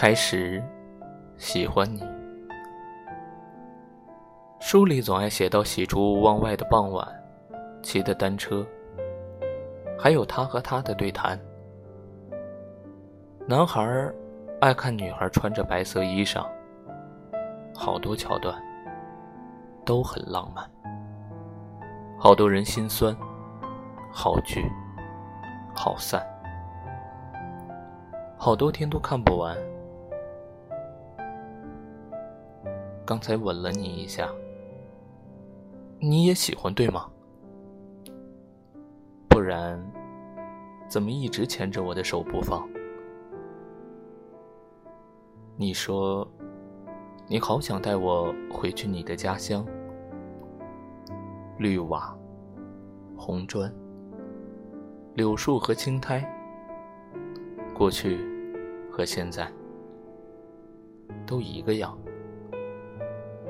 开始喜欢你。书里总爱写到喜出望外的傍晚，骑的单车，还有他和她的对谈。男孩爱看女孩穿着白色衣裳，好多桥段都很浪漫，好多人心酸，好聚好散，好多天都看不完。刚才吻了你一下，你也喜欢对吗？不然，怎么一直牵着我的手不放？你说，你好想带我回去你的家乡，绿瓦、红砖、柳树和青苔，过去和现在都一个样。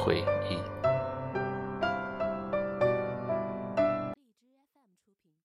回忆。